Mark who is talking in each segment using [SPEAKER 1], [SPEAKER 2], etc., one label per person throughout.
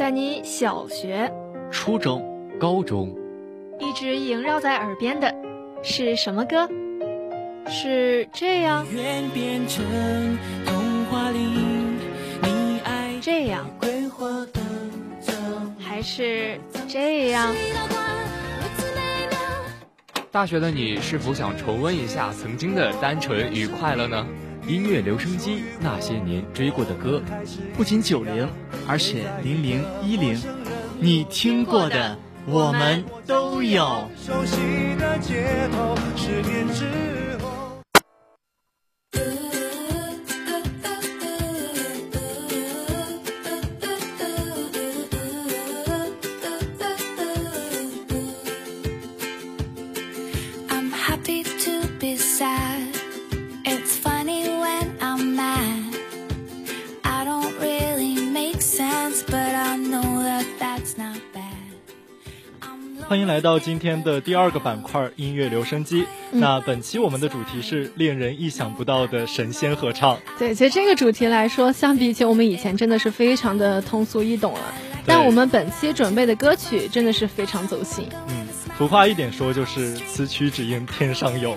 [SPEAKER 1] 在你小学、
[SPEAKER 2] 初中、高中，
[SPEAKER 1] 一直萦绕在耳边的是什么歌？是这样，这样，还是这样？
[SPEAKER 2] 大学的你是否想重温一下曾经的单纯与快乐呢？
[SPEAKER 3] 音乐留声机，那些年追过的歌，不仅九零，而且零零一零，你听过的我们都有。
[SPEAKER 4] 欢迎来到今天的第二个板块音乐留声机。那本期我们的主题是令人意想不到的神仙合唱。
[SPEAKER 1] 对，其实这个主题来说，相比起我们以前，真的是非常的通俗易懂了。但我们本期准备的歌曲真的是非常走心。
[SPEAKER 4] 嗯，俗话一点说，就是此曲只应天上有。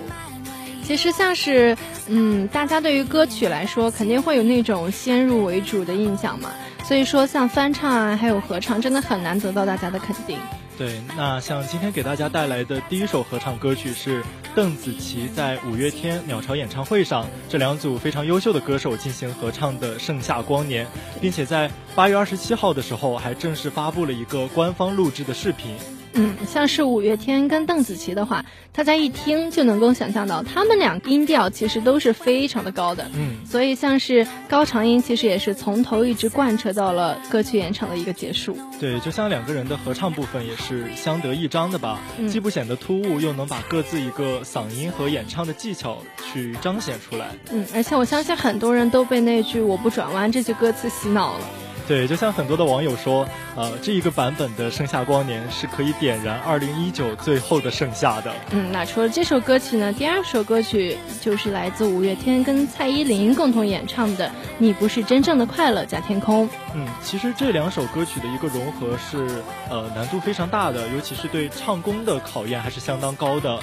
[SPEAKER 1] 其实像是，嗯，大家对于歌曲来说，肯定会有那种先入为主的印象嘛。所以说，像翻唱啊，还有合唱，真的很难得到大家的肯定。
[SPEAKER 4] 对，那像今天给大家带来的第一首合唱歌曲是邓紫棋在五月天鸟巢演唱会上，这两组非常优秀的歌手进行合唱的《盛夏光年》，并且在八月二十七号的时候还正式发布了一个官方录制的视频。
[SPEAKER 1] 嗯，像是五月天跟邓紫棋的话，大家一听就能够想象到，他们俩音调其实都是非常的高的。
[SPEAKER 4] 嗯，
[SPEAKER 1] 所以像是高长音，其实也是从头一直贯彻到了歌曲演唱的一个结束。
[SPEAKER 4] 对，就像两个人的合唱部分也是相得益彰的吧，既不显得突兀，又能把各自一个嗓音和演唱的技巧去彰显出来。
[SPEAKER 1] 嗯，而且我相信很多人都被那句“我不转弯”这句歌词洗脑了。
[SPEAKER 4] 对，就像很多的网友说，呃，这一个版本的《盛夏光年》是可以点燃二零一九最后的盛夏的。
[SPEAKER 1] 嗯，那除了这首歌曲呢，第二首歌曲就是来自五月天跟蔡依林共同演唱的《你不是真正的快乐》加天空。
[SPEAKER 4] 嗯，其实这两首歌曲的一个融合是，呃，难度非常大的，尤其是对唱功的考验还是相当高的。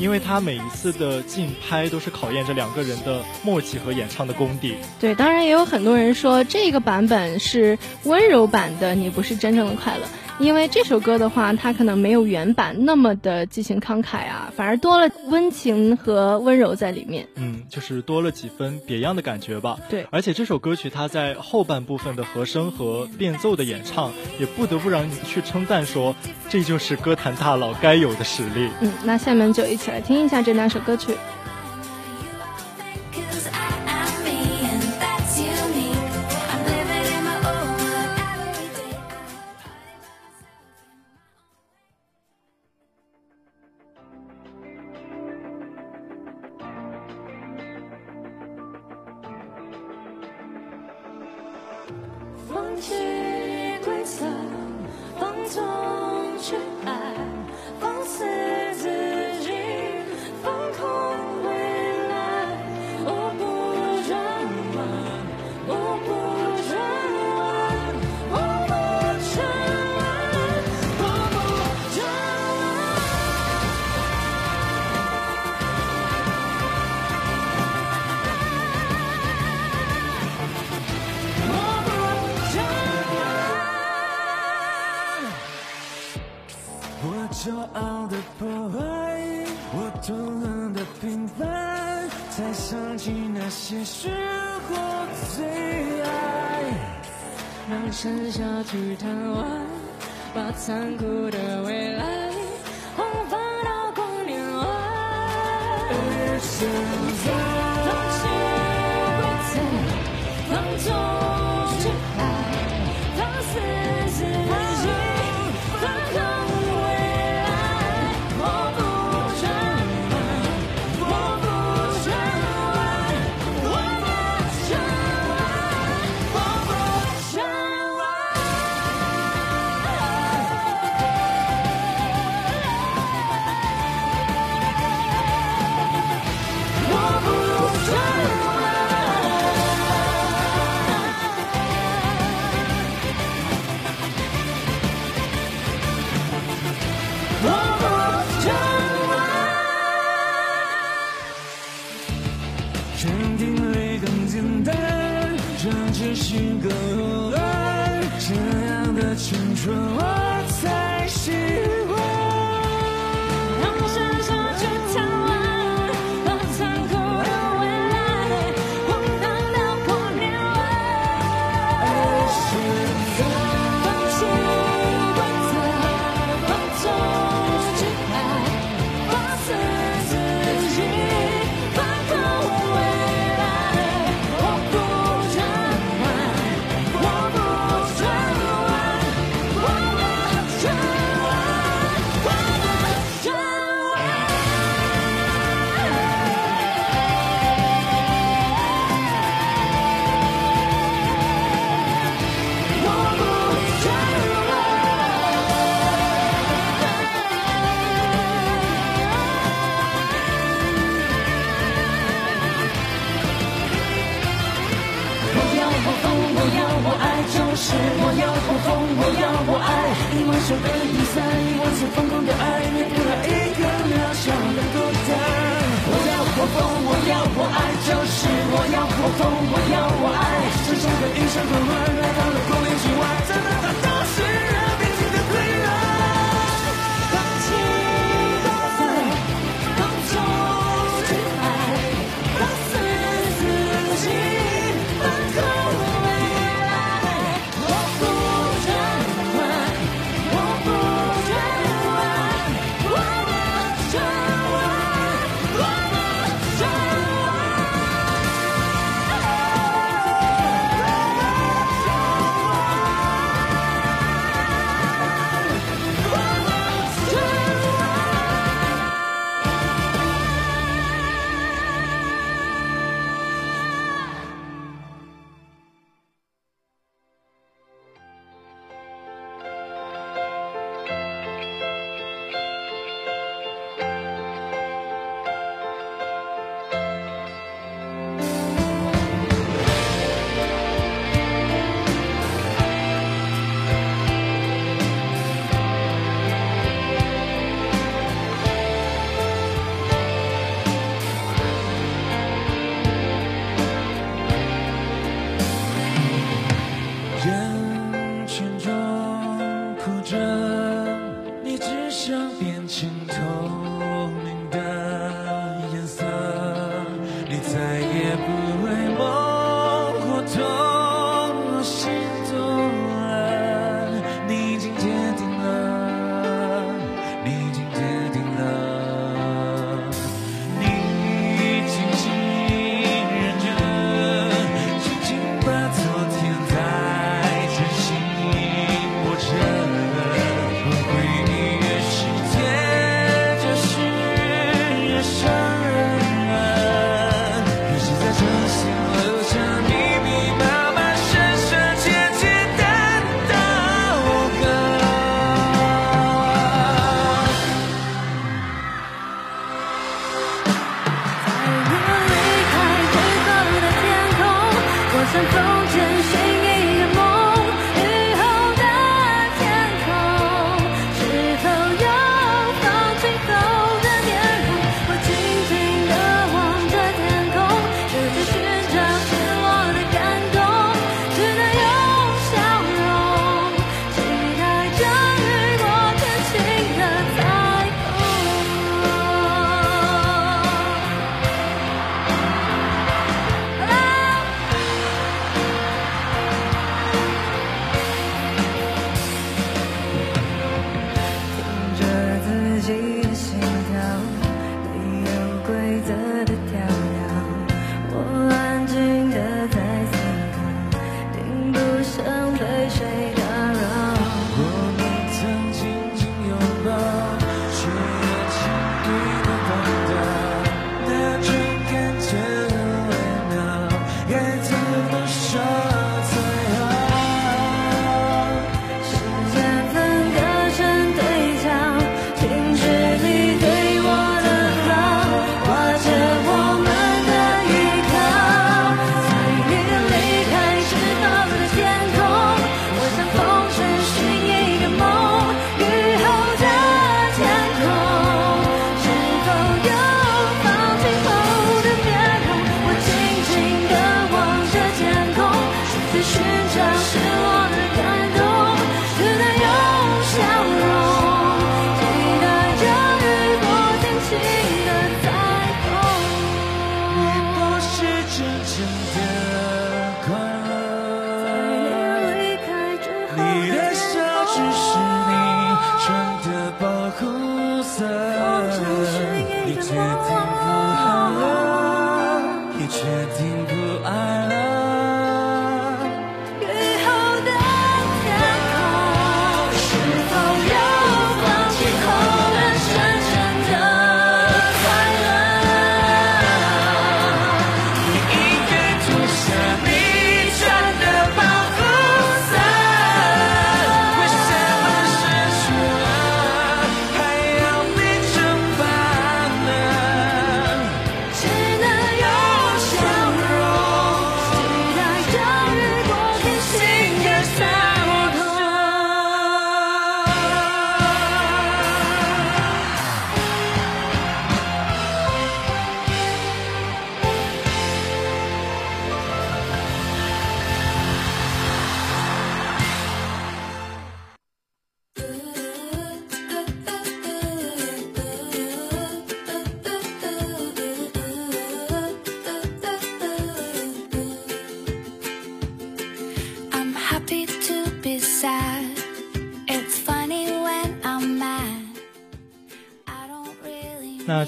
[SPEAKER 4] 因为他每一次的竞拍都是考验着两个人的默契和演唱的功底。
[SPEAKER 1] 对，当然也有很多人说这个版本是温柔版的《你不是真正的快乐》。因为这首歌的话，它可能没有原版那么的激情慷慨啊，反而多了温情和温柔在里面。
[SPEAKER 4] 嗯，就是多了几分别样的感觉吧。
[SPEAKER 1] 对，
[SPEAKER 4] 而且这首歌曲它在后半部分的和声和变奏的演唱，也不得不让你去称赞说，这就是歌坛大佬该有的实力。
[SPEAKER 1] 嗯，那下面就一起来听一下这两首歌曲。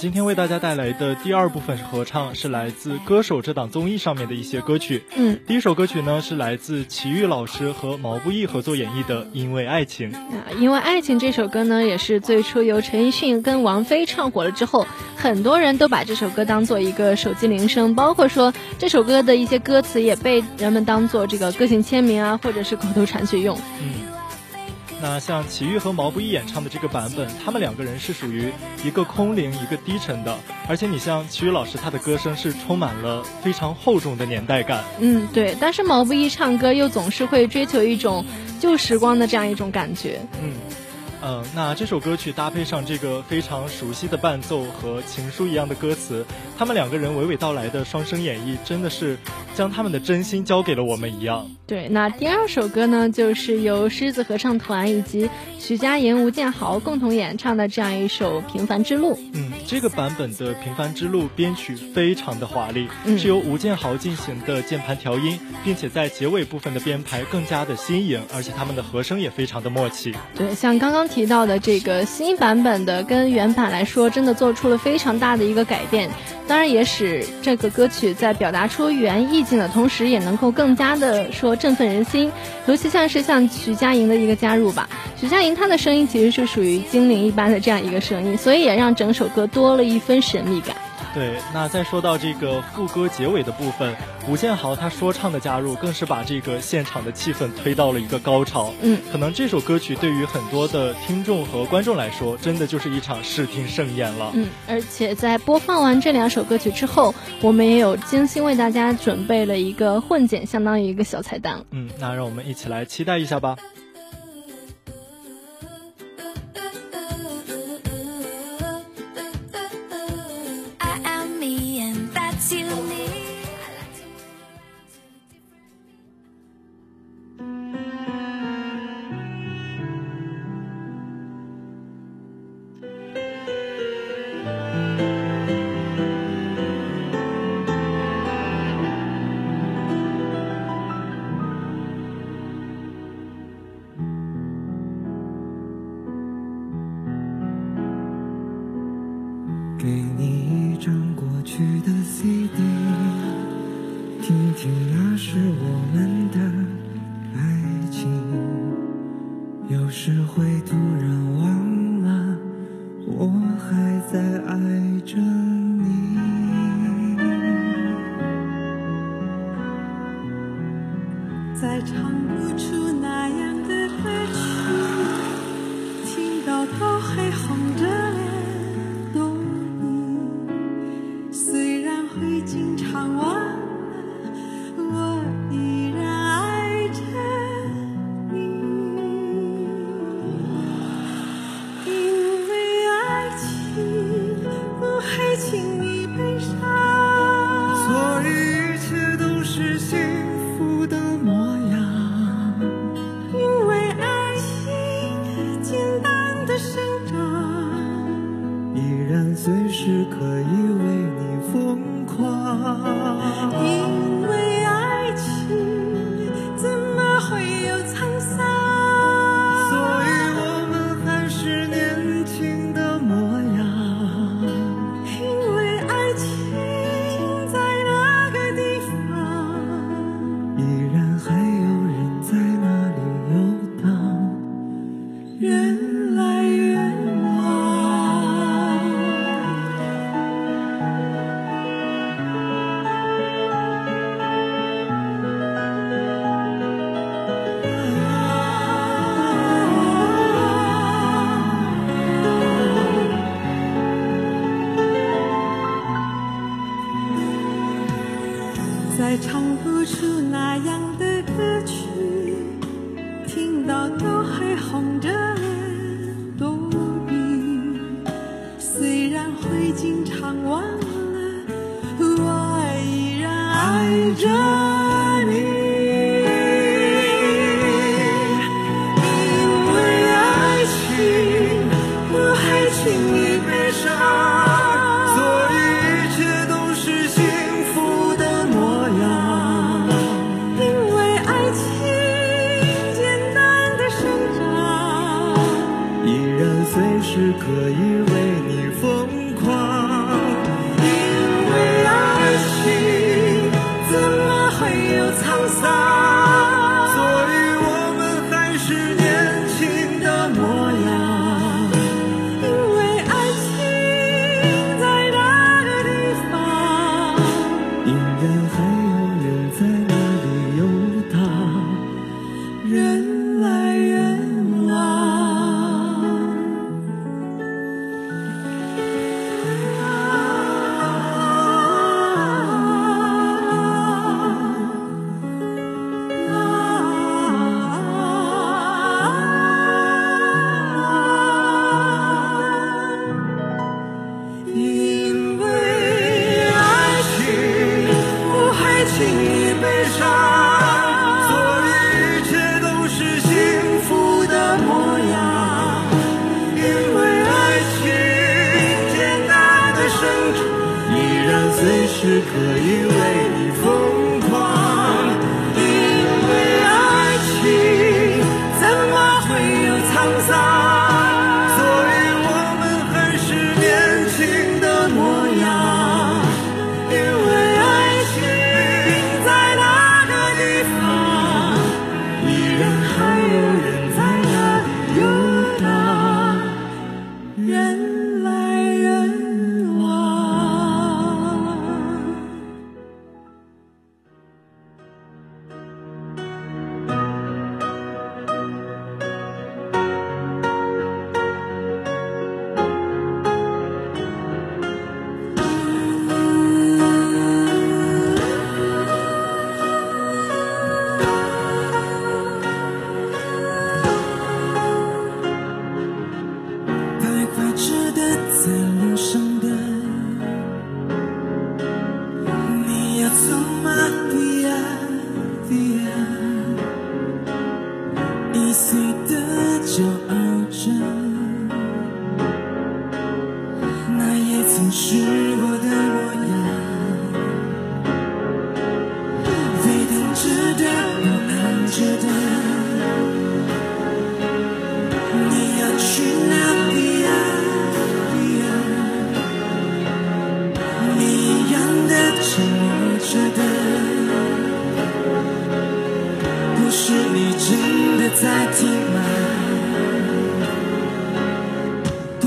[SPEAKER 4] 今天为大家带来的第二部分是合唱，是来自《歌手》这档综艺上面的一些歌曲。
[SPEAKER 1] 嗯，
[SPEAKER 4] 第一首歌曲呢是来自齐豫老师和毛不易合作演绎的《因为爱情》。
[SPEAKER 1] 啊，因为爱情这首歌呢，也是最初由陈奕迅跟王菲唱火了之后，很多人都把这首歌当做一个手机铃声，包括说这首歌的一些歌词也被人们当做这个个性签名啊，或者是口头禅去用。
[SPEAKER 4] 嗯。那像齐豫和毛不易演唱的这个版本，他们两个人是属于一个空灵，一个低沉的。而且你像齐豫老师，他的歌声是充满了非常厚重的年代感。
[SPEAKER 1] 嗯，对。但是毛不易唱歌又总是会追求一种旧时光的这样一种感觉。
[SPEAKER 4] 嗯。嗯，那这首歌曲搭配上这个非常熟悉的伴奏和情书一样的歌词，他们两个人娓娓道来的双声演绎，真的是将他们的真心交给了我们一样。
[SPEAKER 1] 对，那第二首歌呢，就是由狮子合唱团以及徐佳莹、吴建豪共同演唱的这样一首《平凡之路》。
[SPEAKER 4] 嗯，这个版本的《平凡之路》编曲非常的华丽，是由吴建豪进行的键盘调音，并且在结尾部分的编排更加的新颖，而且他们的和声也非常的默契。
[SPEAKER 1] 对，像刚刚。提到的这个新版本的，跟原版来说，真的做出了非常大的一个改变。当然，也使这个歌曲在表达出原意境的同时，也能够更加的说振奋人心。尤其像是像徐佳莹的一个加入吧，徐佳莹她的声音其实是属于精灵一般的这样一个声音，所以也让整首歌多了一分神秘感。
[SPEAKER 4] 对，那再说到这个副歌结尾的部分，吴建豪他说唱的加入，更是把这个现场的气氛推到了一个高潮。
[SPEAKER 1] 嗯，
[SPEAKER 4] 可能这首歌曲对于很多的听众和观众来说，真的就是一场视听盛宴了。
[SPEAKER 1] 嗯，而且在播放完这两首歌曲之后，我们也有精心为大家准备了一个混剪，相当于一个小彩蛋。
[SPEAKER 4] 嗯，那让我们一起来期待一下吧。
[SPEAKER 5] 可以为你疯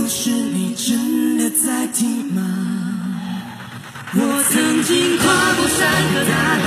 [SPEAKER 5] 是你真的在听吗？我曾经跨过山和大海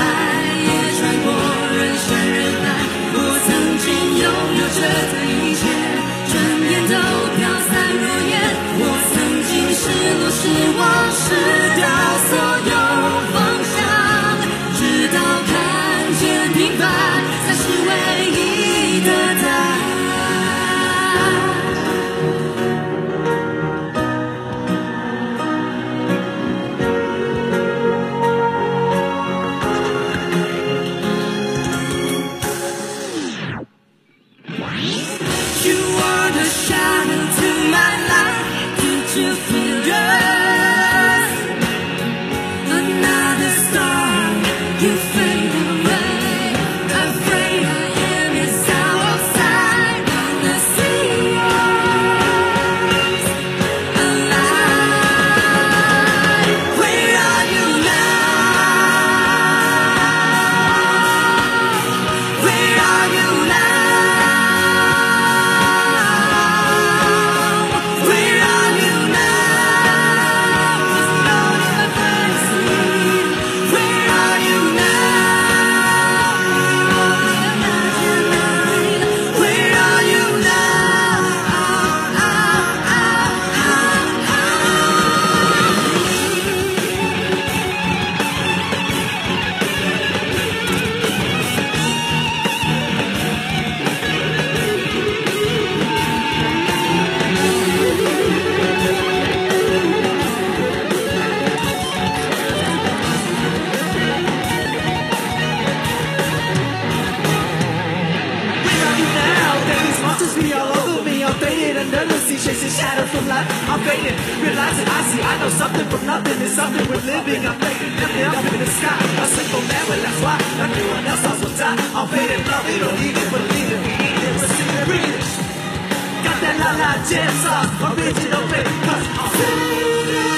[SPEAKER 5] chasing shadows from life. I'm fading, realizing I see I know something from nothing. It's something we're living. I'm making nothing up in the sky. A simple man will that's why everyone else I'll die. I'm fading, love it or leave it, believe it, we need it, receive it, read it. Got that la la jam sauce, original baby, cause I'm fading.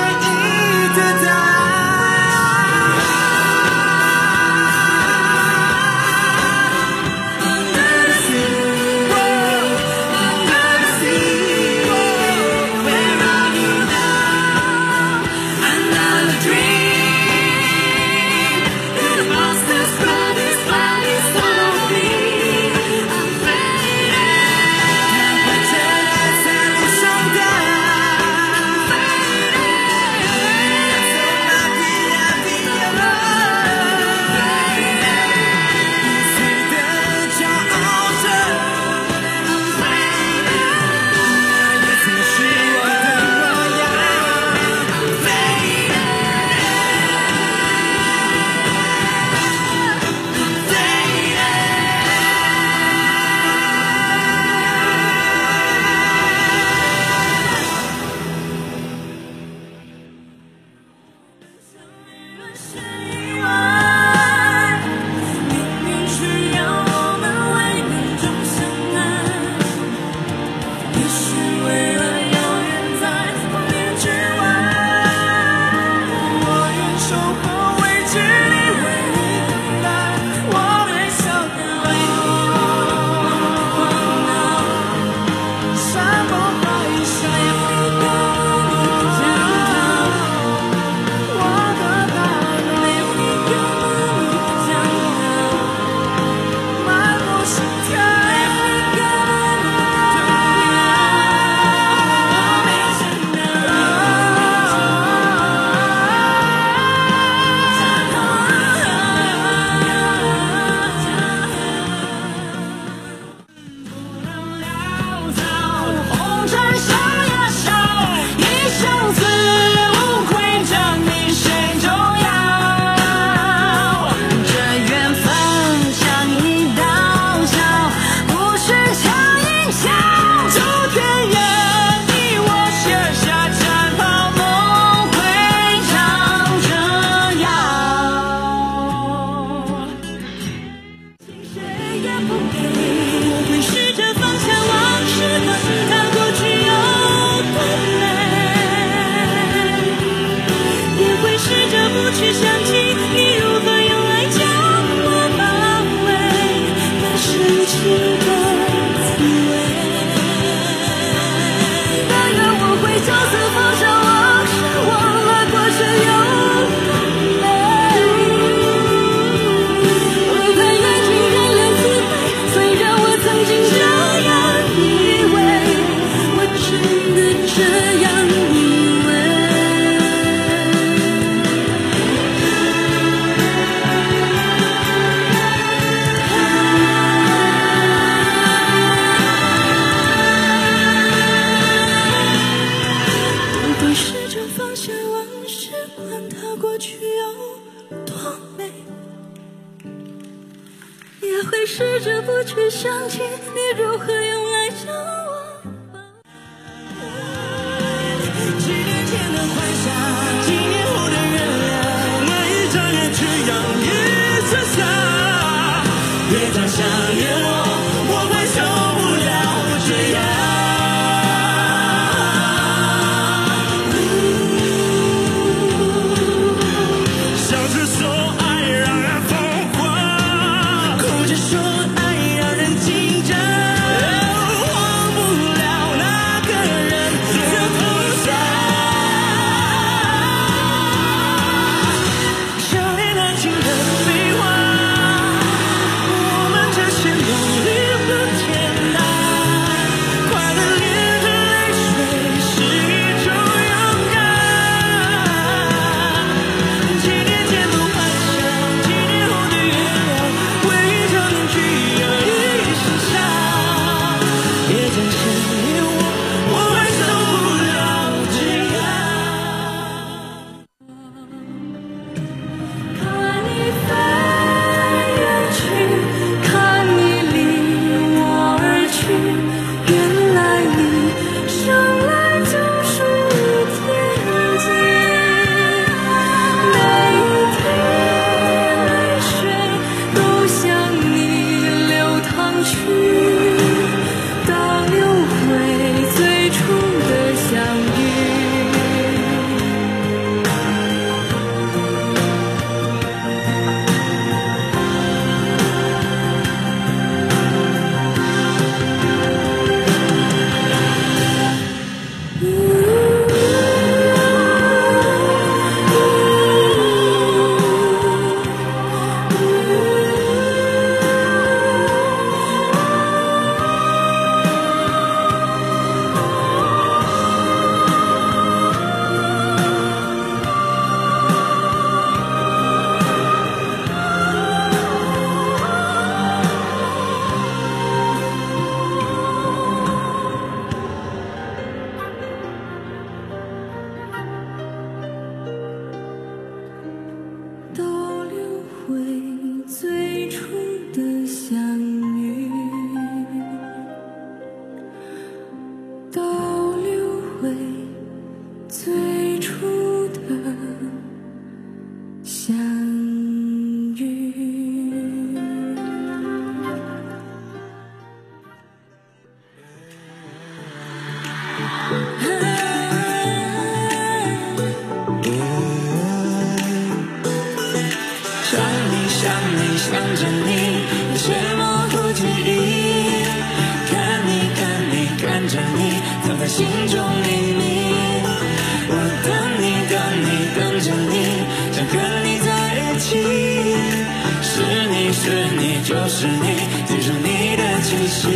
[SPEAKER 6] 是你，记住你的气息。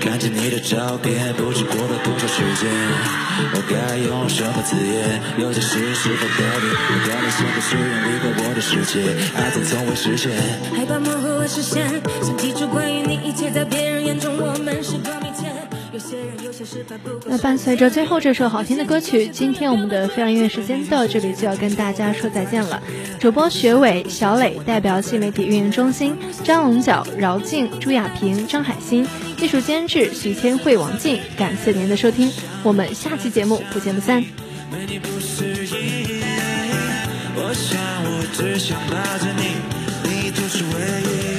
[SPEAKER 6] 看着你的照片，不知过了多少时间，我该用什么字眼？有些事是否告别？我该你现在是远离过我的世界，爱总从未实现。
[SPEAKER 5] 害怕模糊了视线，想记住关于你一切，在别人眼中我们是多明显。有些人
[SPEAKER 1] 那伴随着最后这首好听的歌曲，今天我们的飞扬音乐时间到这里就要跟大家说再见了。主播学伟、小磊代表新媒体运营中心，张龙角、饶静、朱亚平、张海鑫，技术监制徐天慧、王静，感谢您的收听，我们下期节目不见不散。
[SPEAKER 6] 我想只想抱着你，你就是唯一。